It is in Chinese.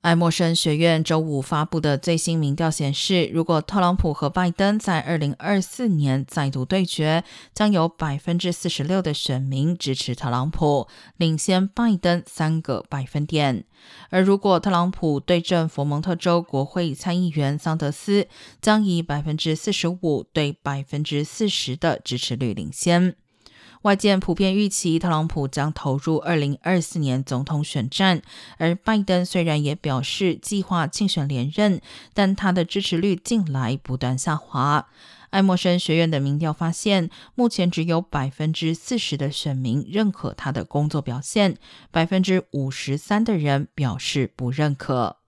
爱默生学院周五发布的最新民调显示，如果特朗普和拜登在二零二四年再度对决，将有百分之四十六的选民支持特朗普，领先拜登三个百分点。而如果特朗普对阵佛蒙特州国会参议员桑德斯，将以百分之四十五对百分之四十的支持率领先。外界普遍预期特朗普将投入二零二四年总统选战，而拜登虽然也表示计划竞选连任，但他的支持率近来不断下滑。爱默生学院的民调发现，目前只有百分之四十的选民认可他的工作表现，百分之五十三的人表示不认可。